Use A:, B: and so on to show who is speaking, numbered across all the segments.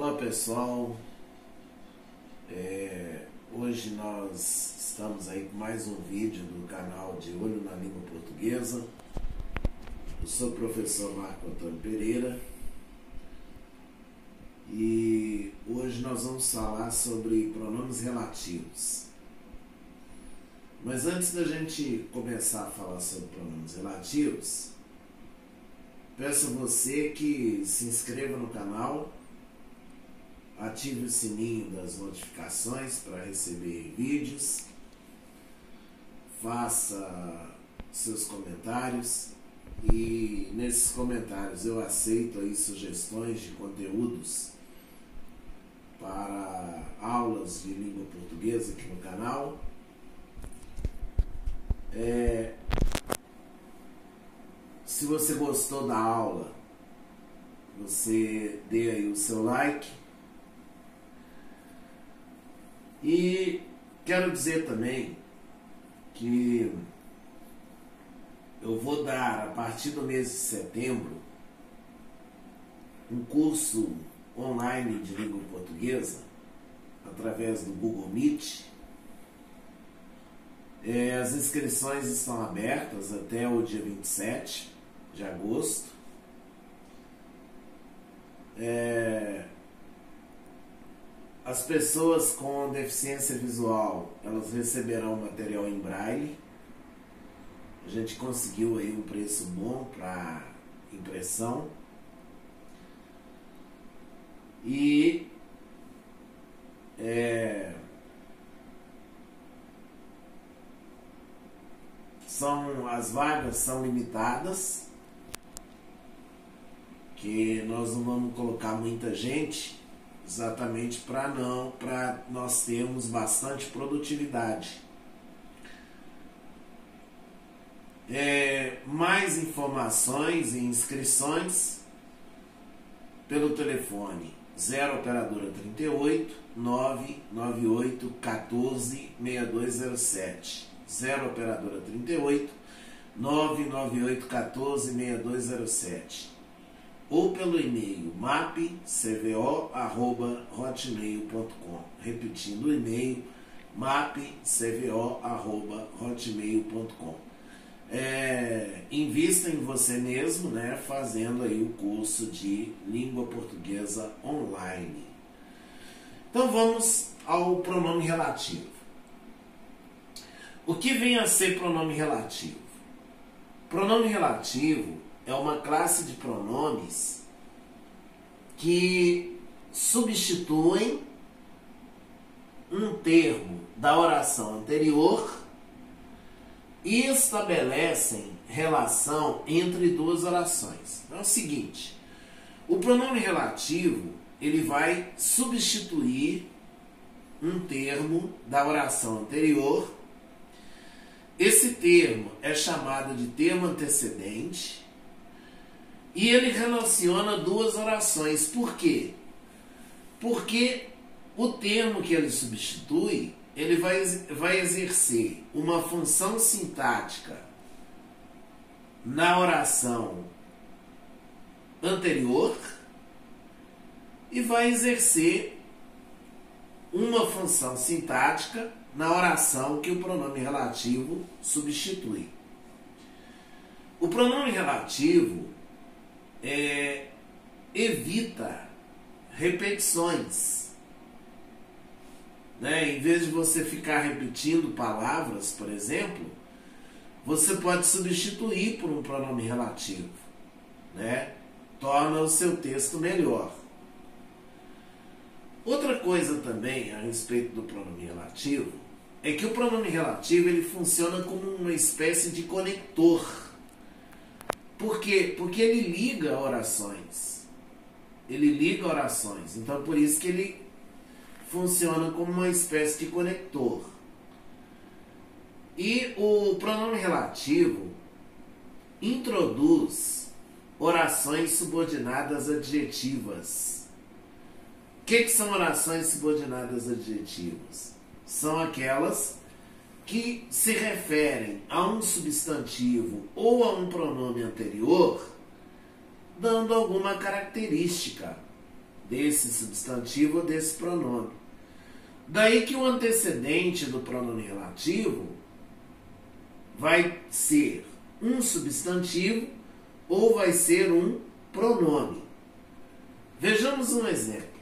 A: Olá pessoal, é, hoje nós estamos aí com mais um vídeo do canal de Olho na Língua Portuguesa. Eu sou o professor Marco Antônio Pereira e hoje nós vamos falar sobre pronomes relativos. Mas antes da gente começar a falar sobre pronomes relativos, peço a você que se inscreva no canal ative o sininho das notificações para receber vídeos, faça seus comentários. E nesses comentários eu aceito aí sugestões de conteúdos para aulas de língua portuguesa aqui no canal. É, se você gostou da aula, você dê aí o seu like e quero dizer também que eu vou dar a partir do mês de setembro um curso online de língua portuguesa através do Google Meet. É, as inscrições estão abertas até o dia 27 de agosto. É, as pessoas com deficiência visual, elas receberão material em braille. A gente conseguiu aí um preço bom para impressão. E é, são as vagas são limitadas, que nós não vamos colocar muita gente exatamente para não, para nós termos bastante produtividade. É, mais informações e inscrições pelo telefone 0 operadora 38 998 14 6207 0 operadora 38 998 14 6207 ou pelo e-mail mapcvo.hotmail.com. Repetindo o e-mail mapcvo.hotmail.com. É, invista em você mesmo, né, fazendo aí o curso de língua portuguesa online. Então vamos ao pronome relativo. O que vem a ser pronome relativo? Pronome relativo é uma classe de pronomes que substituem um termo da oração anterior e estabelecem relação entre duas orações. Então é o seguinte: o pronome relativo ele vai substituir um termo da oração anterior. Esse termo é chamado de termo antecedente e ele relaciona duas orações. Por quê? Porque o termo que ele substitui, ele vai, vai exercer uma função sintática na oração anterior e vai exercer uma função sintática na oração que o pronome relativo substitui. O pronome relativo é, evita repetições. Né? Em vez de você ficar repetindo palavras, por exemplo, você pode substituir por um pronome relativo. Né? Torna o seu texto melhor. Outra coisa também a respeito do pronome relativo é que o pronome relativo ele funciona como uma espécie de conector por quê? Porque ele liga orações. Ele liga orações. Então, por isso que ele funciona como uma espécie de conector. E o pronome relativo introduz orações subordinadas adjetivas. O que, que são orações subordinadas adjetivas? São aquelas que se referem a um substantivo ou a um pronome anterior, dando alguma característica desse substantivo ou desse pronome. Daí que o antecedente do pronome relativo vai ser um substantivo ou vai ser um pronome. Vejamos um exemplo.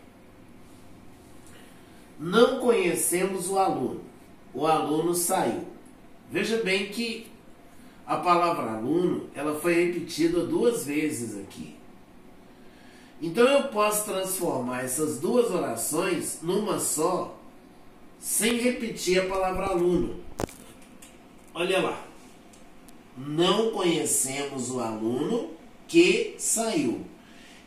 A: Não conhecemos o aluno. O aluno saiu. Veja bem que a palavra aluno ela foi repetida duas vezes aqui. Então eu posso transformar essas duas orações numa só, sem repetir a palavra aluno. Olha lá. Não conhecemos o aluno que saiu.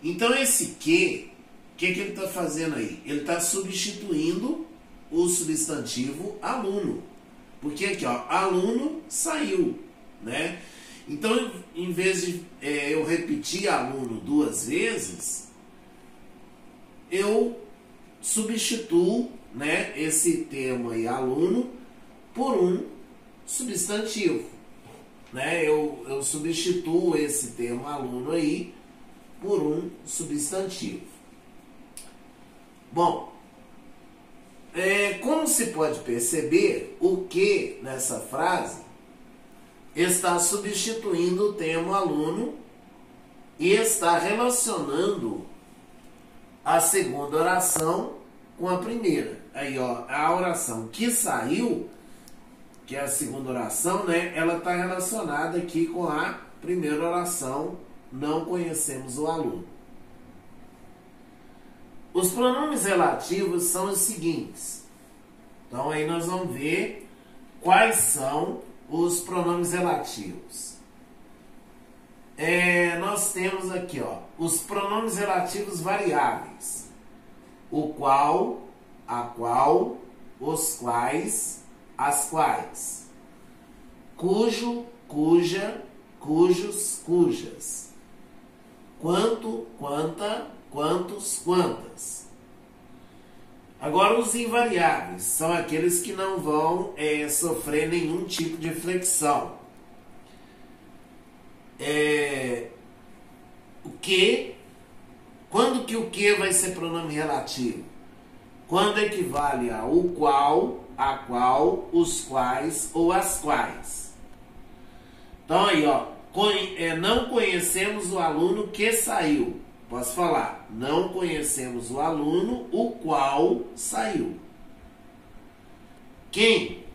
A: Então esse que, o que, que ele está fazendo aí? Ele está substituindo o substantivo aluno. Porque aqui, ó, aluno saiu, né? Então, em vez de é, eu repetir aluno duas vezes, eu substituo né, esse termo aí, aluno, por um substantivo. Né? Eu, eu substituo esse termo aluno aí por um substantivo. Bom, é, como se pode perceber, o que nessa frase está substituindo o termo aluno e está relacionando a segunda oração com a primeira. Aí, ó, a oração que saiu, que é a segunda oração, né? Ela está relacionada aqui com a primeira oração. Não conhecemos o aluno. Os pronomes relativos são os seguintes. Então aí nós vamos ver quais são os pronomes relativos. É, nós temos aqui ó, os pronomes relativos variáveis. O qual, a qual, os quais, as quais. Cujo, cuja, cujos, cujas. Quanto, quanta, quantos, quantas. Agora, os invariáveis são aqueles que não vão é, sofrer nenhum tipo de flexão. É, o que, quando que o que vai ser pronome relativo? Quando equivale a o qual, a qual, os quais ou as quais. Então aí, ó, é, não conhecemos o aluno que saiu. Posso falar, não conhecemos o aluno o qual saiu. Quem?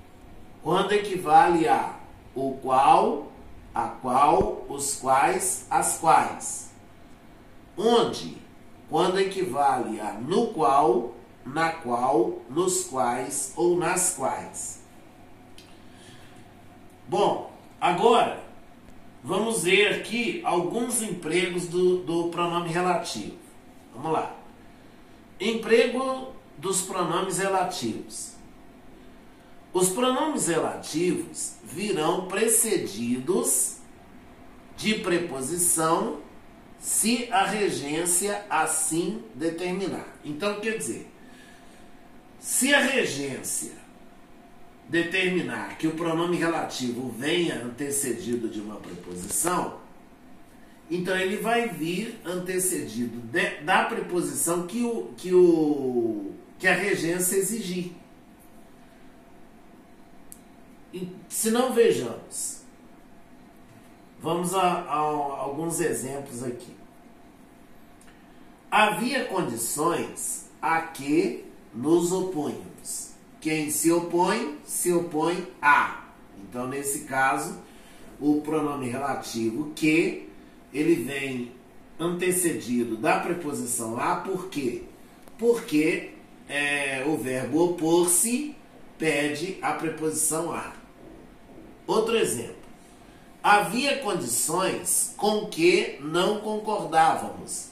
A: Quando equivale a o qual, a qual, os quais, as quais. Onde? Quando equivale a no qual, na qual, nos quais ou nas quais. Bom, agora Vamos ver aqui alguns empregos do, do pronome relativo. Vamos lá. Emprego dos pronomes relativos. Os pronomes relativos virão precedidos de preposição se a regência assim determinar. Então, quer dizer, se a regência determinar que o pronome relativo venha antecedido de uma preposição, então ele vai vir antecedido de, da preposição que, o, que, o, que a regência exigir. Se não vejamos, vamos a, a, a alguns exemplos aqui. Havia condições a que nos opunhamos. Quem se opõe, se opõe a. Então, nesse caso, o pronome relativo que ele vem antecedido da preposição a por quê? Porque é, o verbo opor-se pede a preposição a. Outro exemplo. Havia condições com que não concordávamos.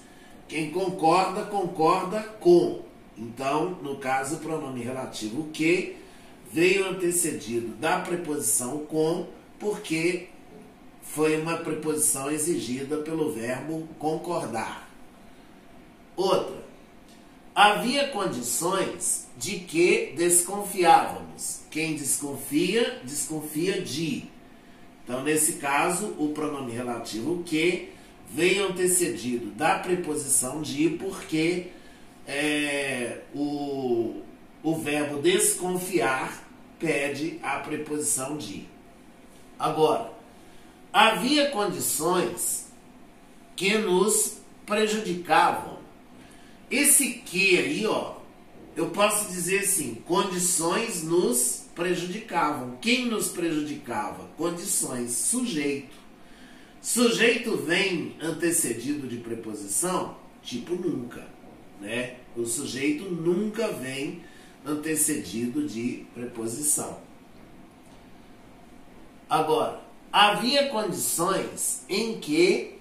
A: Quem concorda, concorda com. Então, no caso, o pronome relativo que veio antecedido da preposição com, porque foi uma preposição exigida pelo verbo concordar. Outra, havia condições de que desconfiávamos. Quem desconfia, desconfia de. Então, nesse caso, o pronome relativo que veio antecedido da preposição de, porque é, o, o verbo desconfiar pede a preposição de. Agora, havia condições que nos prejudicavam. Esse que aí, ó, eu posso dizer assim, condições nos prejudicavam. Quem nos prejudicava? Condições, sujeito. Sujeito vem antecedido de preposição? Tipo nunca, né? O sujeito nunca vem antecedido de preposição. Agora, havia condições em que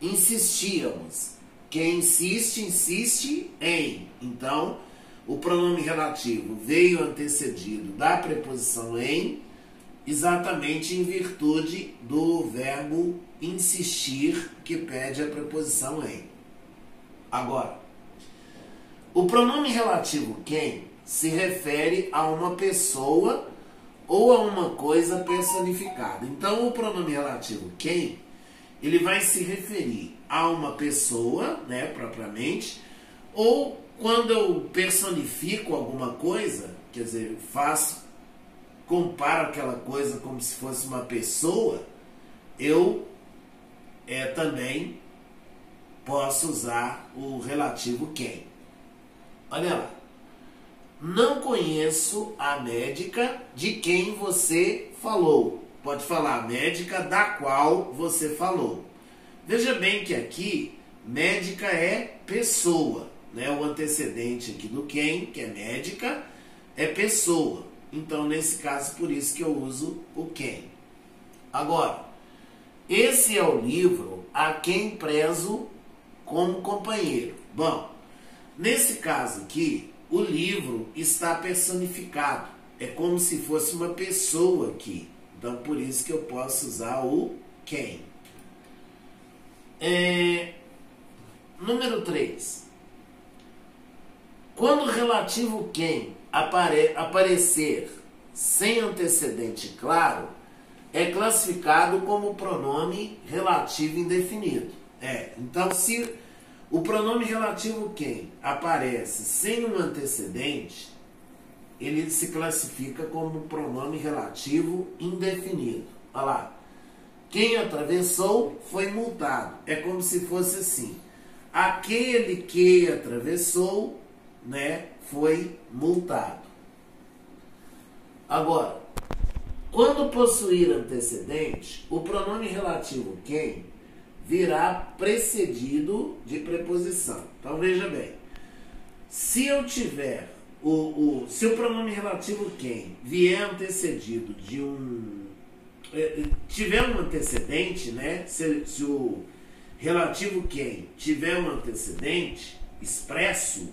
A: insistíamos. Quem insiste, insiste em. Então, o pronome relativo veio antecedido da preposição em, exatamente em virtude do verbo insistir que pede a preposição em. Agora, o pronome relativo quem se refere a uma pessoa ou a uma coisa personificada. Então, o pronome relativo quem ele vai se referir a uma pessoa, né, propriamente, ou quando eu personifico alguma coisa, quer dizer, faço, comparo aquela coisa como se fosse uma pessoa, eu é, também posso usar o relativo quem. Olha lá. Não conheço a médica de quem você falou. Pode falar médica da qual você falou. Veja bem que aqui médica é pessoa né, o antecedente aqui do quem, que é médica, é pessoa. Então, nesse caso, por isso que eu uso o quem. Agora, esse é o livro a quem prezo como companheiro. Bom, nesse caso aqui, o livro está personificado. É como se fosse uma pessoa aqui. Então, por isso que eu posso usar o quem. É, número 3. Quando o relativo quem apare aparecer sem antecedente claro, é classificado como pronome relativo indefinido. É, então se o pronome relativo quem aparece sem um antecedente, ele se classifica como pronome relativo indefinido. Olha lá. Quem atravessou foi multado. É como se fosse assim. Aquele que atravessou né, foi multado. Agora, quando possuir antecedente, o pronome relativo quem virá precedido de preposição. Então veja bem, se eu tiver o, o se o pronome relativo quem vier antecedido de um é, tiver um antecedente, né? Se, se o relativo quem tiver um antecedente expresso,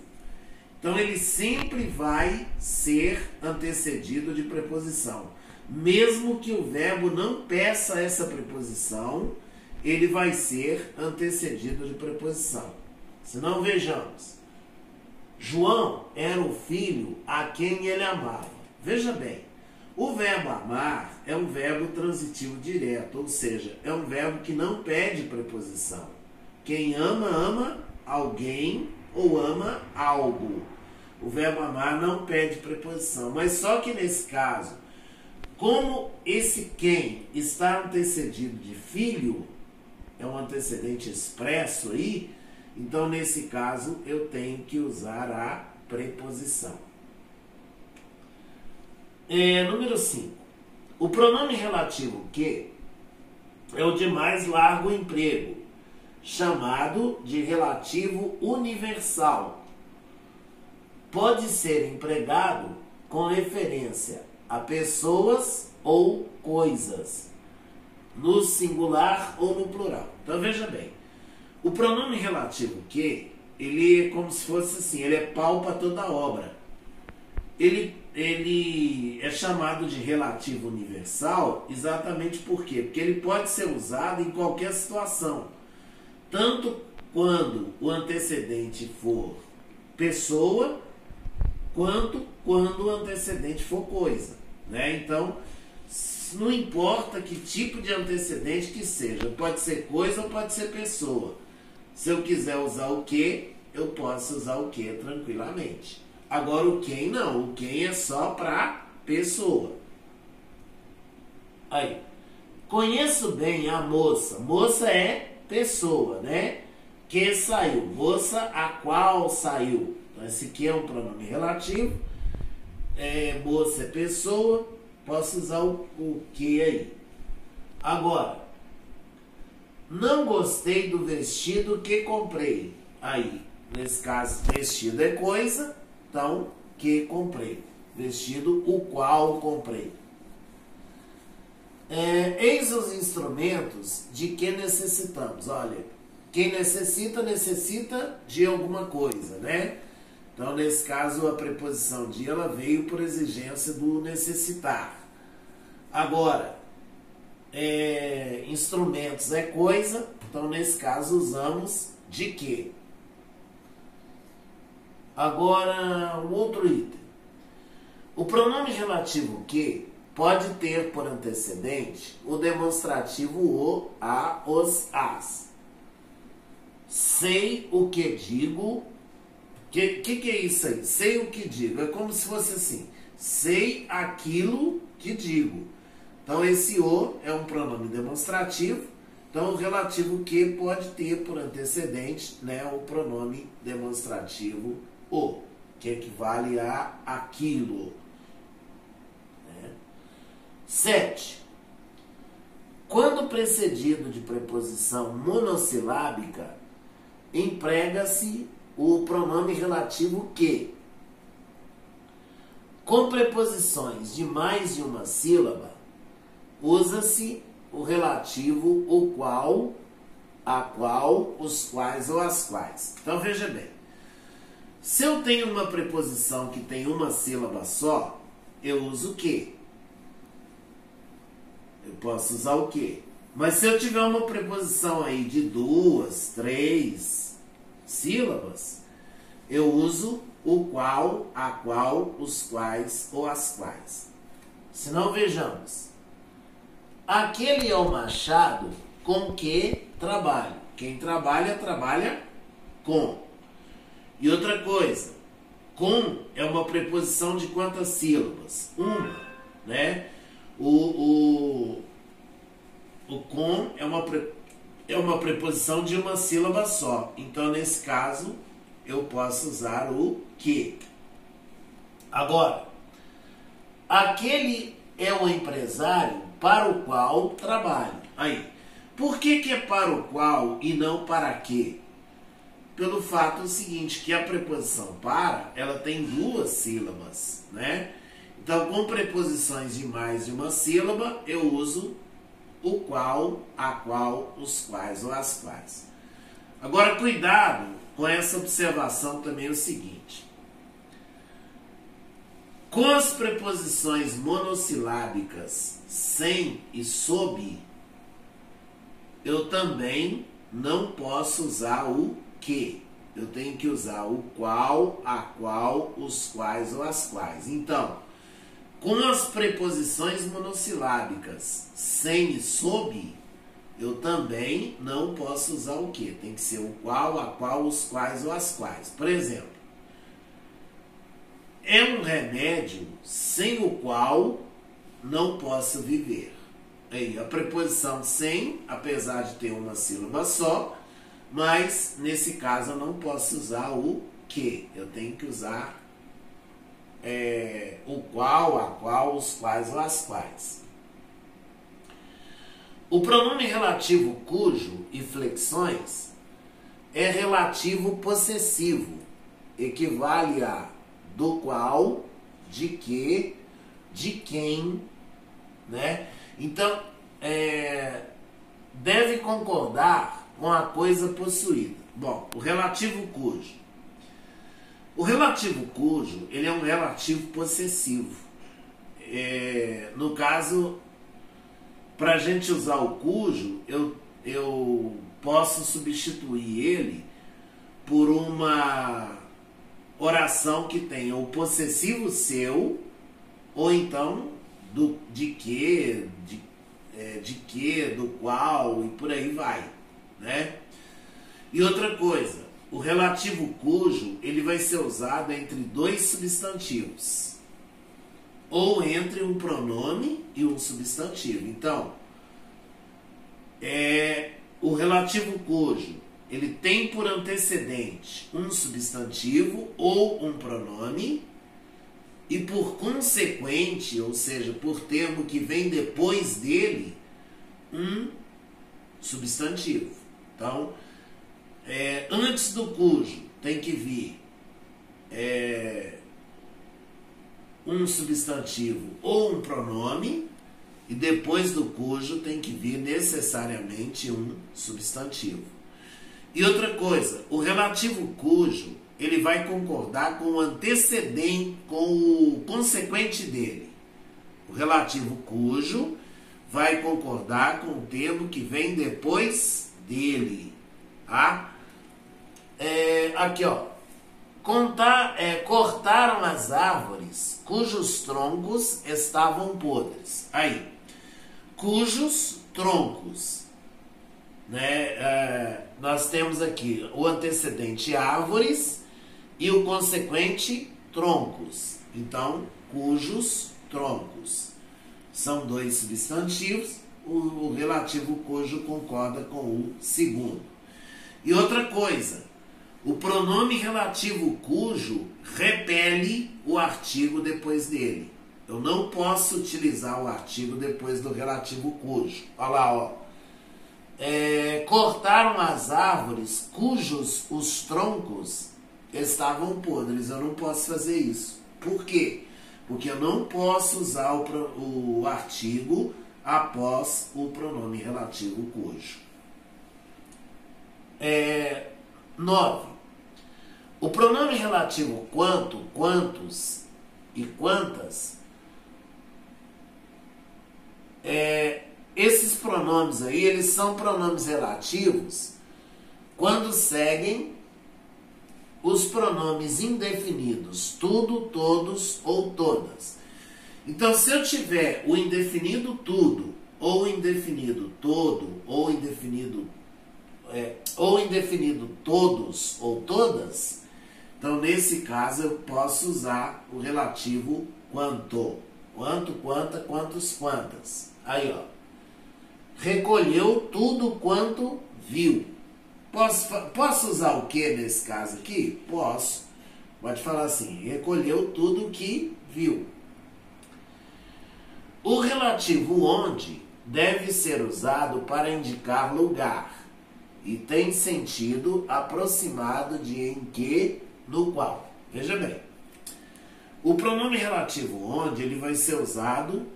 A: então ele sempre vai ser antecedido de preposição. Mesmo que o verbo não peça essa preposição, ele vai ser antecedido de preposição. Se não vejamos. João era o filho a quem ele amava. Veja bem, o verbo amar é um verbo transitivo direto, ou seja, é um verbo que não pede preposição. Quem ama, ama alguém ou ama algo. O verbo amar não pede preposição, mas só que nesse caso, como esse quem está antecedido de filho, é um antecedente expresso aí, então nesse caso eu tenho que usar a preposição. É, número 5. O pronome relativo que é o de mais largo emprego chamado de relativo universal. Pode ser empregado com referência a pessoas ou coisas, no singular ou no plural. Então veja bem, o pronome relativo que, ele é como se fosse assim, ele é pau para toda obra. Ele, ele é chamado de relativo universal exatamente por quê? Porque ele pode ser usado em qualquer situação tanto quando o antecedente for pessoa, quanto quando o antecedente for coisa. Né? Então, não importa que tipo de antecedente que seja, pode ser coisa ou pode ser pessoa. Se eu quiser usar o que, eu posso usar o que tranquilamente. Agora o quem não, o quem é só para pessoa. Aí, conheço bem a moça. Moça é pessoa, né? Que saiu. Moça a qual saiu. Então, esse aqui é um pronome relativo. É, moça é pessoa. Posso usar o, o que aí. Agora, não gostei do vestido que comprei. Aí, nesse caso, vestido é coisa, então que comprei. Vestido o qual comprei. É, eis os instrumentos de que necessitamos. Olha, quem necessita, necessita de alguma coisa, né? Então, nesse caso, a preposição de ela veio por exigência do necessitar. Agora, é, instrumentos é coisa, então nesse caso usamos de que. Agora, um outro item. O pronome relativo que pode ter por antecedente o demonstrativo o, a, os, as. Sei o que digo. Que, que, que é isso aí? Sei o que digo. É como se fosse assim. Sei aquilo que digo. Então, esse o é um pronome demonstrativo. Então, o relativo que pode ter por antecedente né, o pronome demonstrativo o, que equivale a aquilo. Né? 7. Quando precedido de preposição monossilábica, emprega-se o pronome relativo que. Com preposições de mais de uma sílaba, usa-se o relativo o qual, a qual, os quais ou as quais. Então veja bem. Se eu tenho uma preposição que tem uma sílaba só, eu uso o que? Eu posso usar o que? Mas se eu tiver uma preposição aí de duas, três sílabas, eu uso o qual, a qual, os quais ou as quais. Se não, vejamos. Aquele é o machado com que trabalho. Quem trabalha, trabalha com. E outra coisa, com é uma preposição de quantas sílabas? Uma, né? O, o, o com é uma, é uma preposição de uma sílaba só. Então, nesse caso, eu posso usar o que. Agora, aquele é o empresário para o qual trabalho. Aí, por que, que é para o qual e não para que? Pelo fato seguinte, que a preposição para, ela tem duas sílabas, né? Então, com preposições de mais de uma sílaba, eu uso o qual, a qual, os quais ou as quais. Agora, cuidado com essa observação também é o seguinte. Com as preposições monossilábicas sem e sob, eu também não posso usar o que. Eu tenho que usar o qual, a qual, os quais ou as quais. Então, com as preposições monossilábicas sem e sob, eu também não posso usar o que. Tem que ser o qual, a qual, os quais ou as quais. Por exemplo, é um remédio sem o qual não posso viver. Aí, a preposição sem, apesar de ter uma sílaba só, mas nesse caso eu não posso usar o que. Eu tenho que usar é, o qual, a qual, os quais ou as quais. O pronome relativo cujo e flexões é relativo possessivo, equivale a do qual, de que, de quem, né? Então, é, deve concordar com a coisa possuída. Bom, o relativo cujo. O relativo cujo, ele é um relativo possessivo. É, no caso, para a gente usar o cujo, eu, eu posso substituir ele por uma oração que tenha o possessivo seu, ou então do, de que, de, é, de que, do qual, e por aí vai. Né? E outra coisa, o relativo cujo ele vai ser usado entre dois substantivos ou entre um pronome e um substantivo. Então, é, o relativo cujo ele tem por antecedente um substantivo ou um pronome e por consequente, ou seja, por termo que vem depois dele, um substantivo. Então, é, antes do cujo tem que vir é, um substantivo ou um pronome, e depois do cujo tem que vir necessariamente um substantivo. E outra coisa, o relativo cujo ele vai concordar com o antecedente, com o consequente dele. O relativo cujo vai concordar com o termo que vem depois dele. Tá? É, aqui, ó. Contar, é, cortaram as árvores cujos troncos estavam podres. Aí, cujos troncos. Né? É, nós temos aqui o antecedente árvores e o consequente troncos. Então, cujos troncos. São dois substantivos, o, o relativo cujo concorda com o segundo. E outra coisa, o pronome relativo cujo repele o artigo depois dele. Eu não posso utilizar o artigo depois do relativo cujo. Olha lá, ó. É, cortaram as árvores cujos os troncos estavam podres. Eu não posso fazer isso. Por quê? Porque eu não posso usar o, o artigo após o pronome relativo cujo. É, 9. O pronome relativo quanto, quantos e quantas, é, esses pronomes aí, eles são pronomes relativos quando seguem os pronomes indefinidos tudo, todos ou todas. Então, se eu tiver o indefinido tudo, ou indefinido todo, ou indefinido é, ou indefinido todos ou todas, então nesse caso eu posso usar o relativo quanto. Quanto, quanta, quantos, quantas. Aí, ó. Recolheu tudo quanto viu. Posso, posso usar o que nesse caso aqui? Posso. Pode falar assim: recolheu tudo que viu. O relativo onde deve ser usado para indicar lugar e tem sentido aproximado de em que, no qual. Veja bem. O pronome relativo onde ele vai ser usado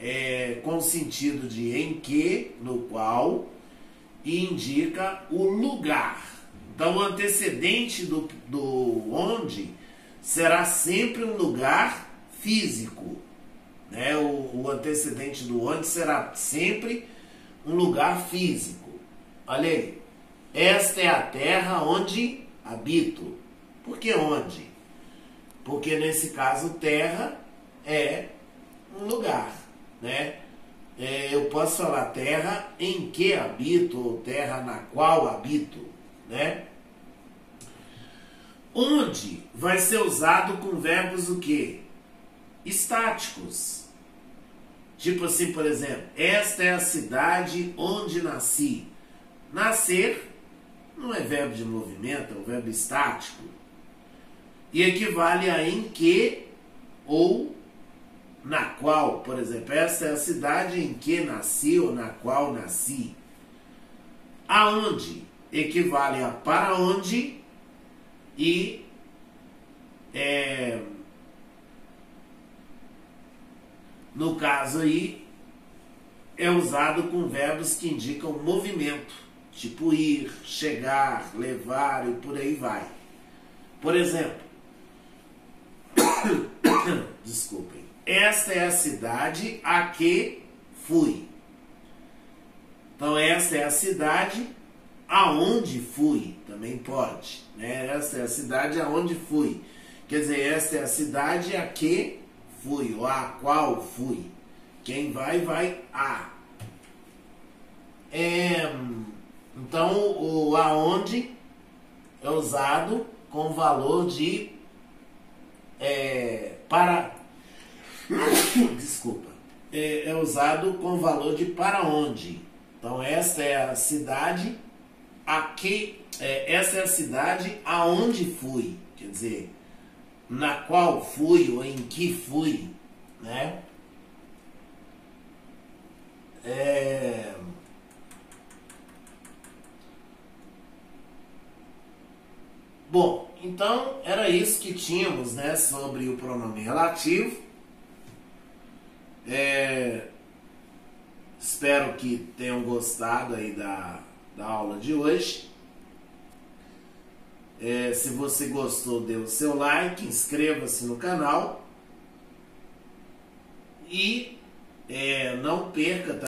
A: é, com sentido de em que, no qual e indica o lugar. Então, o antecedente do, do onde será sempre um lugar físico. Né? O, o antecedente do onde será sempre um lugar físico. Olha aí. Esta é a terra onde habito. Por que onde? Porque nesse caso, terra é um lugar, né? é, eu posso falar terra em que habito ou terra na qual habito, né? Onde vai ser usado com verbos o quê? Estáticos. Tipo assim, por exemplo, esta é a cidade onde nasci. Nascer não é verbo de movimento, é um verbo estático. E equivale a em que ou na qual, por exemplo, essa é a cidade em que nasci ou na qual nasci. Aonde equivale a para onde e é, no caso aí é usado com verbos que indicam movimento, tipo ir, chegar, levar e por aí vai. Por exemplo, desculpem. Esta é a cidade a que fui. Então, esta é a cidade aonde fui. Também pode. Né? Esta é a cidade aonde fui. Quer dizer, esta é a cidade a que fui, ou a qual fui. Quem vai, vai a. É, então, o aonde é usado com valor de é, para desculpa é, é usado com valor de para onde. Então esta é a cidade aqui é, essa é a cidade aonde fui, quer dizer, na qual fui ou em que fui, né? É... Bom, então era isso que tínhamos, né, sobre o pronome relativo. É... Espero que tenham gostado aí da, da aula de hoje. É, se você gostou, dê o seu like, inscreva-se no canal e é, não perca